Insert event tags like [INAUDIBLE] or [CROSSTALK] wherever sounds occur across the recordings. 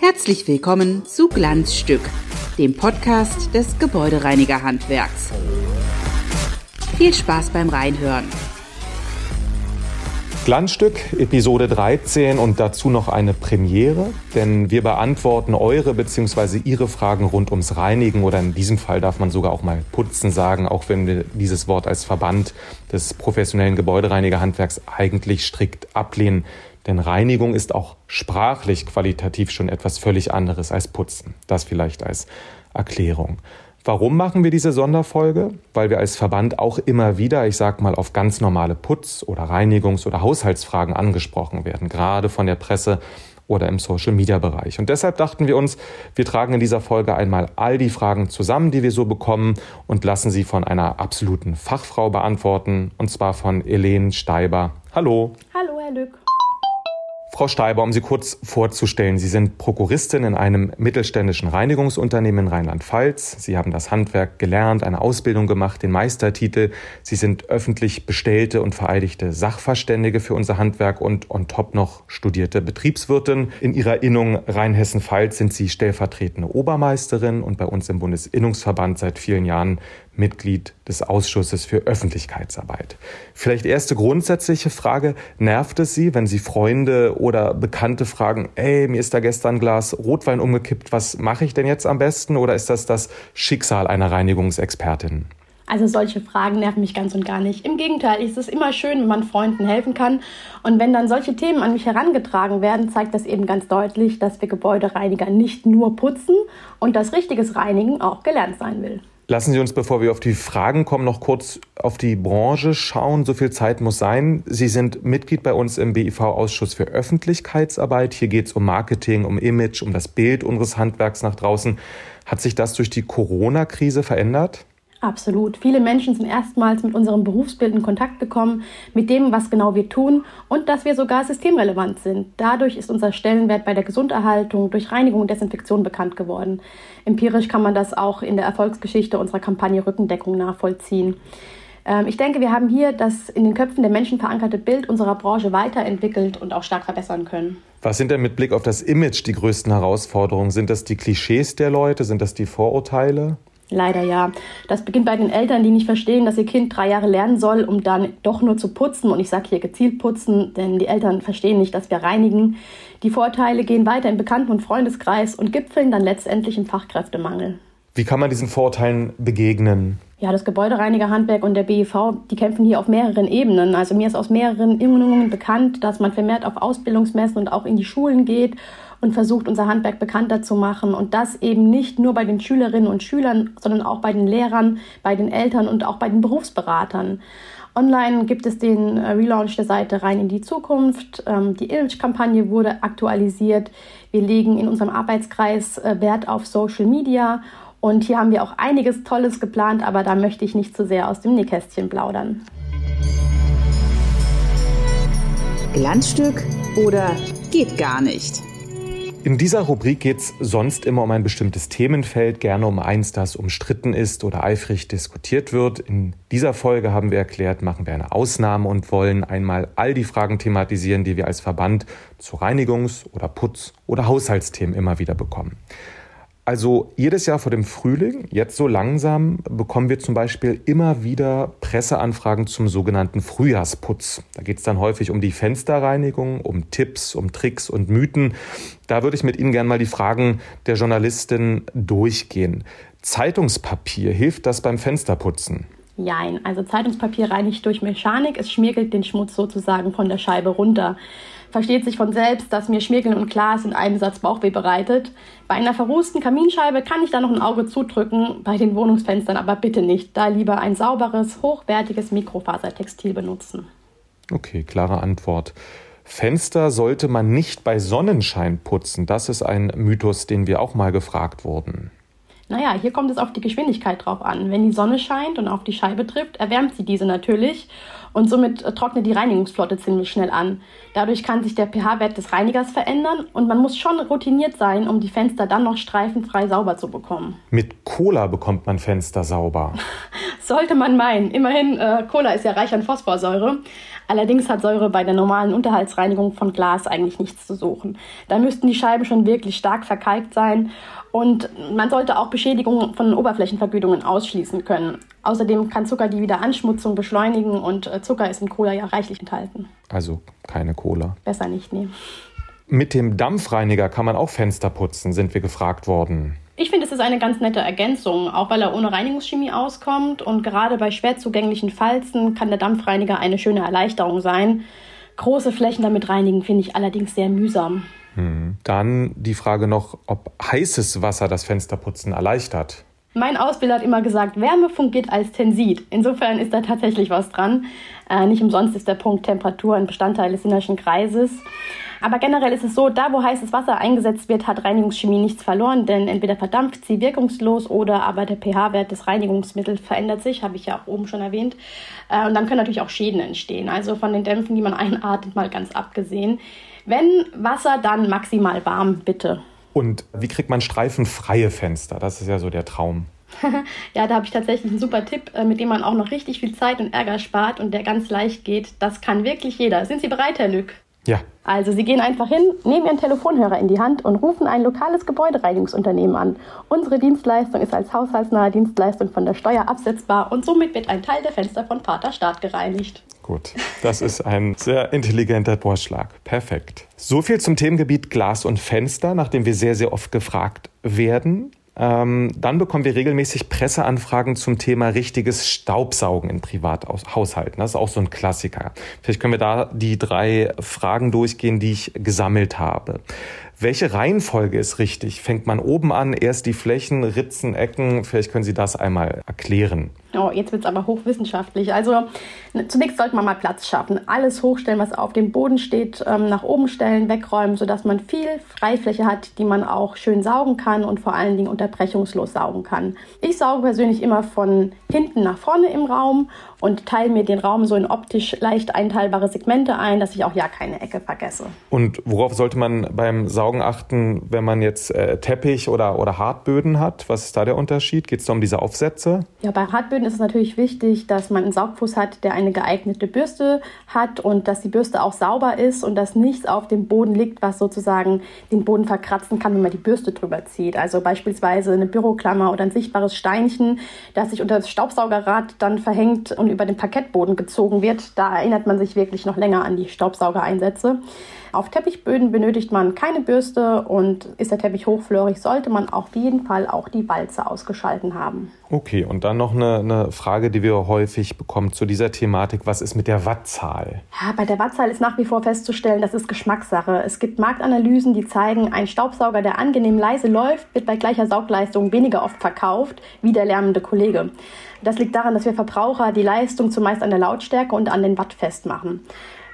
Herzlich willkommen zu Glanzstück, dem Podcast des Gebäudereinigerhandwerks. Viel Spaß beim Reinhören. Glanzstück, Episode 13 und dazu noch eine Premiere, denn wir beantworten eure bzw. ihre Fragen rund ums Reinigen oder in diesem Fall darf man sogar auch mal putzen sagen, auch wenn wir dieses Wort als Verband des professionellen Gebäudereinigerhandwerks eigentlich strikt ablehnen. Denn Reinigung ist auch sprachlich qualitativ schon etwas völlig anderes als Putzen. Das vielleicht als Erklärung. Warum machen wir diese Sonderfolge? Weil wir als Verband auch immer wieder, ich sag mal, auf ganz normale Putz- oder Reinigungs- oder Haushaltsfragen angesprochen werden, gerade von der Presse oder im Social-Media-Bereich. Und deshalb dachten wir uns, wir tragen in dieser Folge einmal all die Fragen zusammen, die wir so bekommen und lassen sie von einer absoluten Fachfrau beantworten, und zwar von Helene Steiber. Hallo. Hallo, Herr Lück. Frau Steiber, um Sie kurz vorzustellen, Sie sind Prokuristin in einem mittelständischen Reinigungsunternehmen in Rheinland-Pfalz. Sie haben das Handwerk gelernt, eine Ausbildung gemacht, den Meistertitel. Sie sind öffentlich bestellte und vereidigte Sachverständige für unser Handwerk und on top noch studierte Betriebswirtin. In Ihrer Innung Rheinhessen-Pfalz sind Sie stellvertretende Obermeisterin und bei uns im Bundesinnungsverband seit vielen Jahren Mitglied des Ausschusses für Öffentlichkeitsarbeit. Vielleicht erste grundsätzliche Frage, nervt es Sie, wenn Sie Freunde oder Bekannte fragen, ey, mir ist da gestern ein Glas Rotwein umgekippt, was mache ich denn jetzt am besten? Oder ist das das Schicksal einer Reinigungsexpertin? Also solche Fragen nerven mich ganz und gar nicht. Im Gegenteil, es ist immer schön, wenn man Freunden helfen kann. Und wenn dann solche Themen an mich herangetragen werden, zeigt das eben ganz deutlich, dass wir Gebäudereiniger nicht nur putzen und das richtiges Reinigen auch gelernt sein will. Lassen Sie uns, bevor wir auf die Fragen kommen, noch kurz auf die Branche schauen. So viel Zeit muss sein. Sie sind Mitglied bei uns im BIV-Ausschuss für Öffentlichkeitsarbeit. Hier geht es um Marketing, um Image, um das Bild unseres Handwerks nach draußen. Hat sich das durch die Corona-Krise verändert? Absolut. Viele Menschen sind erstmals mit unserem Berufsbild in Kontakt gekommen, mit dem, was genau wir tun und dass wir sogar systemrelevant sind. Dadurch ist unser Stellenwert bei der Gesunderhaltung durch Reinigung und Desinfektion bekannt geworden. Empirisch kann man das auch in der Erfolgsgeschichte unserer Kampagne Rückendeckung nachvollziehen. Ähm, ich denke, wir haben hier das in den Köpfen der Menschen verankerte Bild unserer Branche weiterentwickelt und auch stark verbessern können. Was sind denn mit Blick auf das Image die größten Herausforderungen? Sind das die Klischees der Leute? Sind das die Vorurteile? Leider ja. Das beginnt bei den Eltern, die nicht verstehen, dass ihr Kind drei Jahre lernen soll, um dann doch nur zu putzen. Und ich sage hier gezielt putzen, denn die Eltern verstehen nicht, dass wir reinigen. Die Vorteile gehen weiter im Bekannten- und Freundeskreis und gipfeln dann letztendlich im Fachkräftemangel. Wie kann man diesen Vorurteilen begegnen? Ja, das Gebäudereinigerhandwerk und der BEV, die kämpfen hier auf mehreren Ebenen. Also mir ist aus mehreren Innungen bekannt, dass man vermehrt auf Ausbildungsmessen und auch in die Schulen geht und versucht, unser Handwerk bekannter zu machen. Und das eben nicht nur bei den Schülerinnen und Schülern, sondern auch bei den Lehrern, bei den Eltern und auch bei den Berufsberatern. Online gibt es den äh, Relaunch der Seite Rein in die Zukunft. Ähm, die Image-Kampagne wurde aktualisiert. Wir legen in unserem Arbeitskreis äh, Wert auf Social Media. Und hier haben wir auch einiges Tolles geplant, aber da möchte ich nicht zu sehr aus dem Nähkästchen plaudern. Glanzstück oder geht gar nicht? In dieser Rubrik geht es sonst immer um ein bestimmtes Themenfeld, gerne um eins, das umstritten ist oder eifrig diskutiert wird. In dieser Folge haben wir erklärt, machen wir eine Ausnahme und wollen einmal all die Fragen thematisieren, die wir als Verband zu Reinigungs- oder Putz- oder Haushaltsthemen immer wieder bekommen. Also jedes Jahr vor dem Frühling, jetzt so langsam, bekommen wir zum Beispiel immer wieder Presseanfragen zum sogenannten Frühjahrsputz. Da geht es dann häufig um die Fensterreinigung, um Tipps, um Tricks und Mythen. Da würde ich mit Ihnen gerne mal die Fragen der Journalistin durchgehen. Zeitungspapier, hilft das beim Fensterputzen? Jein, also Zeitungspapier reinigt durch Mechanik, es schmirgelt den Schmutz sozusagen von der Scheibe runter versteht sich von selbst, dass mir Schmirgeln und Glas in einem Satz Bauchweh bereitet. Bei einer verrußten Kaminscheibe kann ich da noch ein Auge zudrücken, bei den Wohnungsfenstern aber bitte nicht. Da lieber ein sauberes, hochwertiges Mikrofasertextil benutzen. Okay, klare Antwort. Fenster sollte man nicht bei Sonnenschein putzen. Das ist ein Mythos, den wir auch mal gefragt wurden. Naja, hier kommt es auf die Geschwindigkeit drauf an. Wenn die Sonne scheint und auf die Scheibe trifft, erwärmt sie diese natürlich. und somit äh, trocknet die Reinigungsflotte ziemlich schnell an. Dadurch kann sich der pH-Wert des Reinigers verändern und man muss schon routiniert sein, um die Fenster dann noch streifenfrei sauber zu bekommen. Mit Cola bekommt man Fenster sauber. [LAUGHS] Sollte man meinen. Immerhin, äh, Cola ist ja reich an Phosphorsäure. Allerdings hat Säure bei der normalen Unterhaltsreinigung von Glas eigentlich nichts zu suchen. Da müssten die Scheiben schon wirklich stark verkalkt sein und man sollte auch Beschädigungen von Oberflächenvergütungen ausschließen können. Außerdem kann Zucker die Wiederanschmutzung beschleunigen und äh, Zucker ist in Cola ja reichlich enthalten. Also keine Cola. Besser nicht nehmen. Mit dem Dampfreiniger kann man auch Fenster putzen, sind wir gefragt worden. Ich finde, es ist eine ganz nette Ergänzung, auch weil er ohne Reinigungschemie auskommt. Und gerade bei schwer zugänglichen Falzen kann der Dampfreiniger eine schöne Erleichterung sein. Große Flächen damit reinigen finde ich allerdings sehr mühsam. Hm. Dann die Frage noch, ob heißes Wasser das Fensterputzen erleichtert. Mein Ausbilder hat immer gesagt, Wärme fungiert als Tensit. Insofern ist da tatsächlich was dran. Äh, nicht umsonst ist der Punkt Temperatur ein Bestandteil des innerschen Kreises. Aber generell ist es so, da wo heißes Wasser eingesetzt wird, hat Reinigungschemie nichts verloren, denn entweder verdampft sie wirkungslos oder aber der pH-Wert des Reinigungsmittels verändert sich, habe ich ja auch oben schon erwähnt. Äh, und dann können natürlich auch Schäden entstehen, also von den Dämpfen, die man [LAUGHS] einatmet, mal ganz abgesehen. Wenn Wasser, dann maximal warm, bitte. Und wie kriegt man streifenfreie Fenster? Das ist ja so der Traum. [LAUGHS] ja, da habe ich tatsächlich einen super Tipp, äh, mit dem man auch noch richtig viel Zeit und Ärger spart und der ganz leicht geht. Das kann wirklich jeder. Sind Sie bereit, Herr Lück? Ja. Also Sie gehen einfach hin, nehmen Ihren Telefonhörer in die Hand und rufen ein lokales Gebäudereinigungsunternehmen an. Unsere Dienstleistung ist als haushaltsnahe Dienstleistung von der Steuer absetzbar und somit wird ein Teil der Fenster von Vater Staat gereinigt. Gut, das ist ein sehr intelligenter Vorschlag. Perfekt. So viel zum Themengebiet Glas und Fenster, nachdem wir sehr, sehr oft gefragt werden. Ähm, dann bekommen wir regelmäßig Presseanfragen zum Thema richtiges Staubsaugen in Privathaushalten. Das ist auch so ein Klassiker. Vielleicht können wir da die drei Fragen durchgehen, die ich gesammelt habe. Welche Reihenfolge ist richtig? Fängt man oben an, erst die Flächen, Ritzen, Ecken? Vielleicht können Sie das einmal erklären. Oh, jetzt wird es aber hochwissenschaftlich. Also zunächst sollte man mal Platz schaffen. Alles hochstellen, was auf dem Boden steht, ähm, nach oben stellen, wegräumen, sodass man viel Freifläche hat, die man auch schön saugen kann und vor allen Dingen unterbrechungslos saugen kann. Ich sauge persönlich immer von hinten nach vorne im Raum und teile mir den Raum so in optisch leicht einteilbare Segmente ein, dass ich auch ja keine Ecke vergesse. Und worauf sollte man beim Saugen achten, wenn man jetzt äh, Teppich oder, oder Hartböden hat? Was ist da der Unterschied? Geht es da um diese Aufsätze? Ja, bei Hartböden ist es natürlich wichtig, dass man einen Saugfuß hat, der eine geeignete Bürste hat und dass die Bürste auch sauber ist und dass nichts auf dem Boden liegt, was sozusagen den Boden verkratzen kann, wenn man die Bürste drüber zieht. Also beispielsweise eine Büroklammer oder ein sichtbares Steinchen, das sich unter das Staubsaugerrad dann verhängt und über den Parkettboden gezogen wird. Da erinnert man sich wirklich noch länger an die Staubsaugereinsätze. Auf Teppichböden benötigt man keine Bürste und ist der Teppich hochflörig, sollte man auf jeden Fall auch die Walze ausgeschalten haben. Okay, und dann noch eine, eine Frage, die wir häufig bekommen zu dieser Thematik. Was ist mit der Wattzahl? Ja, bei der Wattzahl ist nach wie vor festzustellen, das ist Geschmackssache. Es gibt Marktanalysen, die zeigen, ein Staubsauger, der angenehm leise läuft, wird bei gleicher Saugleistung weniger oft verkauft wie der lärmende Kollege. Das liegt daran, dass wir Verbraucher die Leistung zumeist an der Lautstärke und an den Watt festmachen.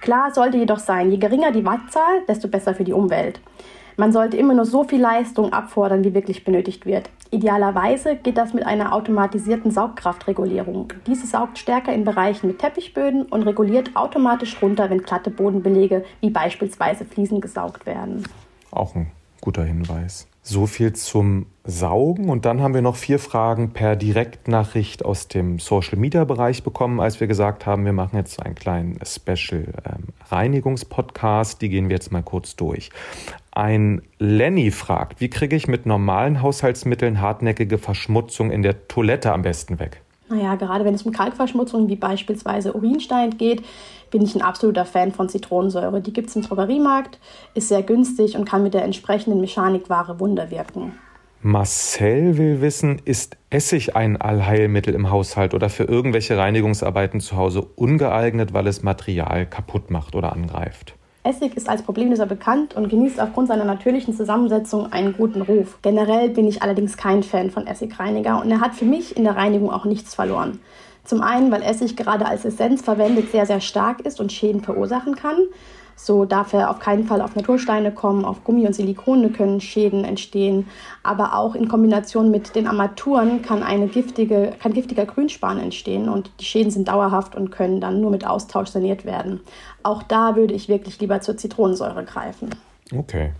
Klar sollte jedoch sein, je geringer die Wattzahl, desto besser für die Umwelt. Man sollte immer nur so viel Leistung abfordern, wie wirklich benötigt wird. Idealerweise geht das mit einer automatisierten Saugkraftregulierung. Diese saugt stärker in Bereichen mit Teppichböden und reguliert automatisch runter, wenn glatte Bodenbelege wie beispielsweise Fliesen gesaugt werden. Auch ein guter Hinweis. So viel zum Saugen. Und dann haben wir noch vier Fragen per Direktnachricht aus dem Social Media Bereich bekommen, als wir gesagt haben, wir machen jetzt einen kleinen Special ähm, Reinigungspodcast. Die gehen wir jetzt mal kurz durch. Ein Lenny fragt, wie kriege ich mit normalen Haushaltsmitteln hartnäckige Verschmutzung in der Toilette am besten weg? Naja, gerade wenn es um Kalkverschmutzung wie beispielsweise Urinstein geht, bin ich ein absoluter Fan von Zitronensäure. Die gibt es im Drogeriemarkt, ist sehr günstig und kann mit der entsprechenden Mechanikware Wunder wirken. Marcel will wissen, ist Essig ein Allheilmittel im Haushalt oder für irgendwelche Reinigungsarbeiten zu Hause ungeeignet, weil es Material kaputt macht oder angreift? Essig ist als Problemlöser bekannt und genießt aufgrund seiner natürlichen Zusammensetzung einen guten Ruf. Generell bin ich allerdings kein Fan von Essigreiniger und er hat für mich in der Reinigung auch nichts verloren. Zum einen, weil Essig gerade als Essenz verwendet sehr, sehr stark ist und Schäden verursachen kann. So darf er auf keinen Fall auf Natursteine kommen, auf Gummi und Silikone können Schäden entstehen. Aber auch in Kombination mit den Armaturen kann, eine giftige, kann giftiger Grünspan entstehen und die Schäden sind dauerhaft und können dann nur mit Austausch saniert werden. Auch da würde ich wirklich lieber zur Zitronensäure greifen. Okay,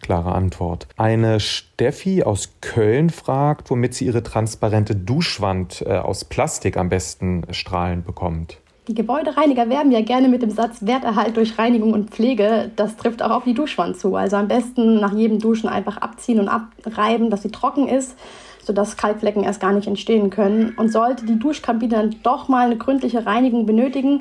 klare Antwort. Eine Steffi aus Köln fragt, womit sie ihre transparente Duschwand äh, aus Plastik am besten strahlend bekommt. Die Gebäudereiniger werben ja gerne mit dem Satz Werterhalt durch Reinigung und Pflege. Das trifft auch auf die Duschwand zu. Also am besten nach jedem Duschen einfach abziehen und abreiben, dass sie trocken ist, sodass Kalkflecken erst gar nicht entstehen können. Und sollte die Duschkabine dann doch mal eine gründliche Reinigung benötigen,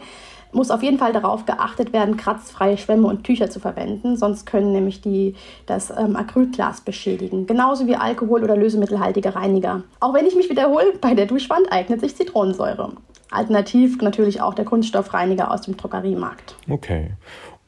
muss auf jeden Fall darauf geachtet werden, kratzfreie Schwämme und Tücher zu verwenden, sonst können nämlich die das ähm, Acrylglas beschädigen. Genauso wie Alkohol- oder lösemittelhaltige Reiniger. Auch wenn ich mich wiederhole, bei der Duschwand eignet sich Zitronensäure. Alternativ natürlich auch der Kunststoffreiniger aus dem Drogeriemarkt. Okay.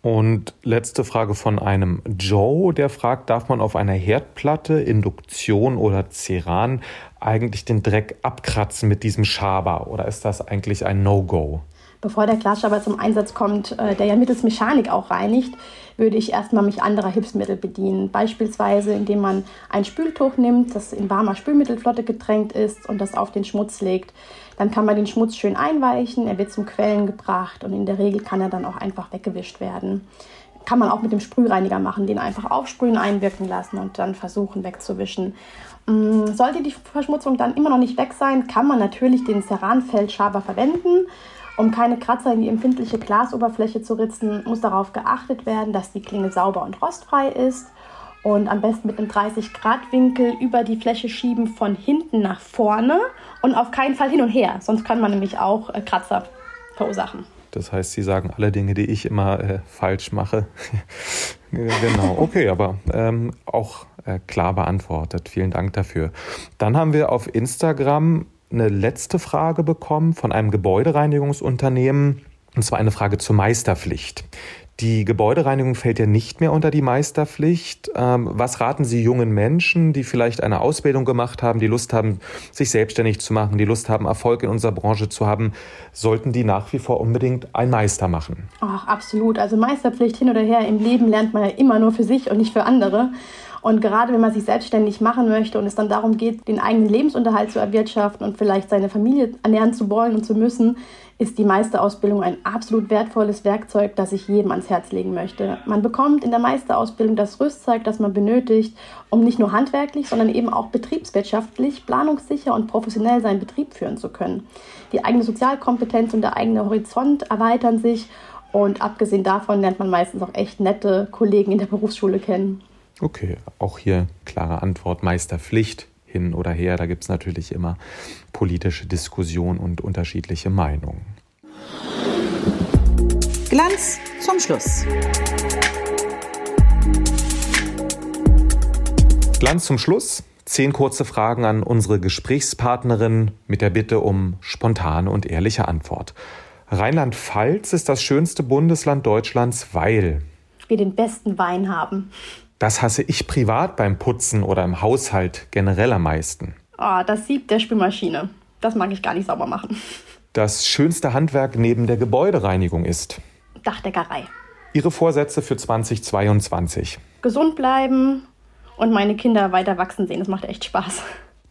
Und letzte Frage von einem Joe, der fragt, darf man auf einer Herdplatte, Induktion oder Ceran eigentlich den Dreck abkratzen mit diesem Schaber oder ist das eigentlich ein No-Go? Bevor der Glasschaber zum Einsatz kommt, äh, der ja mittels Mechanik auch reinigt, würde ich erstmal mich anderer Hilfsmittel bedienen. Beispielsweise, indem man ein Spültuch nimmt, das in warmer Spülmittelflotte getränkt ist und das auf den Schmutz legt. Dann kann man den Schmutz schön einweichen, er wird zum Quellen gebracht und in der Regel kann er dann auch einfach weggewischt werden. Kann man auch mit dem Sprühreiniger machen, den einfach aufsprühen, einwirken lassen und dann versuchen wegzuwischen. Mm, sollte die Verschmutzung dann immer noch nicht weg sein, kann man natürlich den Ceranfeldschaber verwenden. Um keine Kratzer in die empfindliche Glasoberfläche zu ritzen, muss darauf geachtet werden, dass die Klinge sauber und rostfrei ist. Und am besten mit einem 30-Grad-Winkel über die Fläche schieben von hinten nach vorne und auf keinen Fall hin und her. Sonst kann man nämlich auch äh, Kratzer verursachen. Das heißt, Sie sagen alle Dinge, die ich immer äh, falsch mache. [LAUGHS] genau, okay, aber ähm, auch äh, klar beantwortet. Vielen Dank dafür. Dann haben wir auf Instagram eine letzte Frage bekommen von einem Gebäudereinigungsunternehmen, und zwar eine Frage zur Meisterpflicht. Die Gebäudereinigung fällt ja nicht mehr unter die Meisterpflicht. Ähm, was raten Sie jungen Menschen, die vielleicht eine Ausbildung gemacht haben, die Lust haben, sich selbstständig zu machen, die Lust haben, Erfolg in unserer Branche zu haben? Sollten die nach wie vor unbedingt einen Meister machen? Ach, absolut. Also Meisterpflicht hin oder her. Im Leben lernt man ja immer nur für sich und nicht für andere. Und gerade wenn man sich selbstständig machen möchte und es dann darum geht, den eigenen Lebensunterhalt zu erwirtschaften und vielleicht seine Familie ernähren zu wollen und zu müssen, ist die Meisterausbildung ein absolut wertvolles Werkzeug, das ich jedem ans Herz legen möchte. Man bekommt in der Meisterausbildung das Rüstzeug, das man benötigt, um nicht nur handwerklich, sondern eben auch betriebswirtschaftlich, planungssicher und professionell seinen Betrieb führen zu können. Die eigene Sozialkompetenz und der eigene Horizont erweitern sich und abgesehen davon lernt man meistens auch echt nette Kollegen in der Berufsschule kennen. Okay, auch hier klare Antwort, Meisterpflicht hin oder her. Da gibt es natürlich immer politische Diskussion und unterschiedliche Meinungen. Glanz zum Schluss. Glanz zum Schluss. Zehn kurze Fragen an unsere Gesprächspartnerin mit der Bitte um spontane und ehrliche Antwort. Rheinland-Pfalz ist das schönste Bundesland Deutschlands, weil wir den besten Wein haben. Das hasse ich privat beim Putzen oder im Haushalt generell am meisten. Oh, das Sieb der Spülmaschine. Das mag ich gar nicht sauber machen. Das schönste Handwerk neben der Gebäudereinigung ist Dachdeckerei. Ihre Vorsätze für 2022. Gesund bleiben und meine Kinder weiter wachsen sehen. Das macht echt Spaß.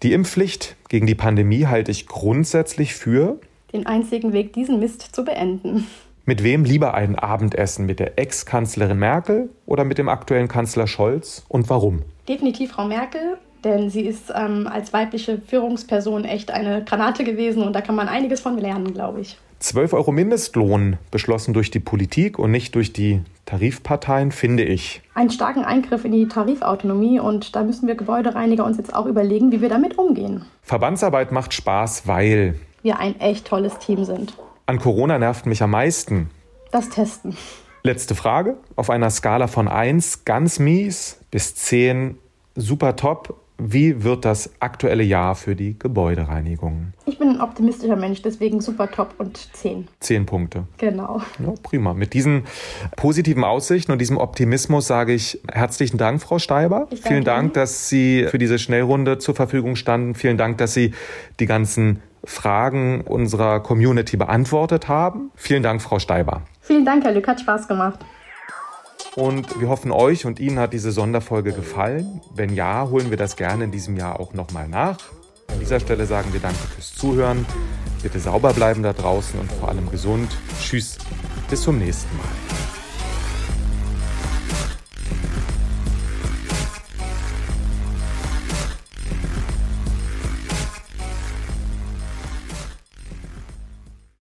Die Impfpflicht gegen die Pandemie halte ich grundsätzlich für den einzigen Weg, diesen Mist zu beenden. Mit wem lieber ein Abendessen? Mit der Ex-Kanzlerin Merkel oder mit dem aktuellen Kanzler Scholz und warum? Definitiv Frau Merkel, denn sie ist ähm, als weibliche Führungsperson echt eine Granate gewesen und da kann man einiges von lernen, glaube ich. 12 Euro Mindestlohn, beschlossen durch die Politik und nicht durch die Tarifparteien, finde ich. Einen starken Eingriff in die Tarifautonomie und da müssen wir Gebäudereiniger uns jetzt auch überlegen, wie wir damit umgehen. Verbandsarbeit macht Spaß, weil wir ein echt tolles Team sind. An Corona nervt mich am meisten. Das Testen. Letzte Frage. Auf einer Skala von 1 ganz mies bis 10 super top. Wie wird das aktuelle Jahr für die Gebäudereinigung? Ich bin ein optimistischer Mensch, deswegen super top und 10. 10 Punkte. Genau. Ja, prima. Mit diesen positiven Aussichten und diesem Optimismus sage ich herzlichen Dank, Frau Steiber. Vielen Dank, dass Sie für diese Schnellrunde zur Verfügung standen. Vielen Dank, dass Sie die ganzen Fragen unserer Community beantwortet haben. Vielen Dank, Frau Steiber. Vielen Dank, Herr Lück, hat Spaß gemacht. Und wir hoffen, euch und Ihnen hat diese Sonderfolge gefallen. Wenn ja, holen wir das gerne in diesem Jahr auch nochmal nach. An dieser Stelle sagen wir Danke fürs Zuhören. Bitte sauber bleiben da draußen und vor allem gesund. Tschüss. Bis zum nächsten Mal.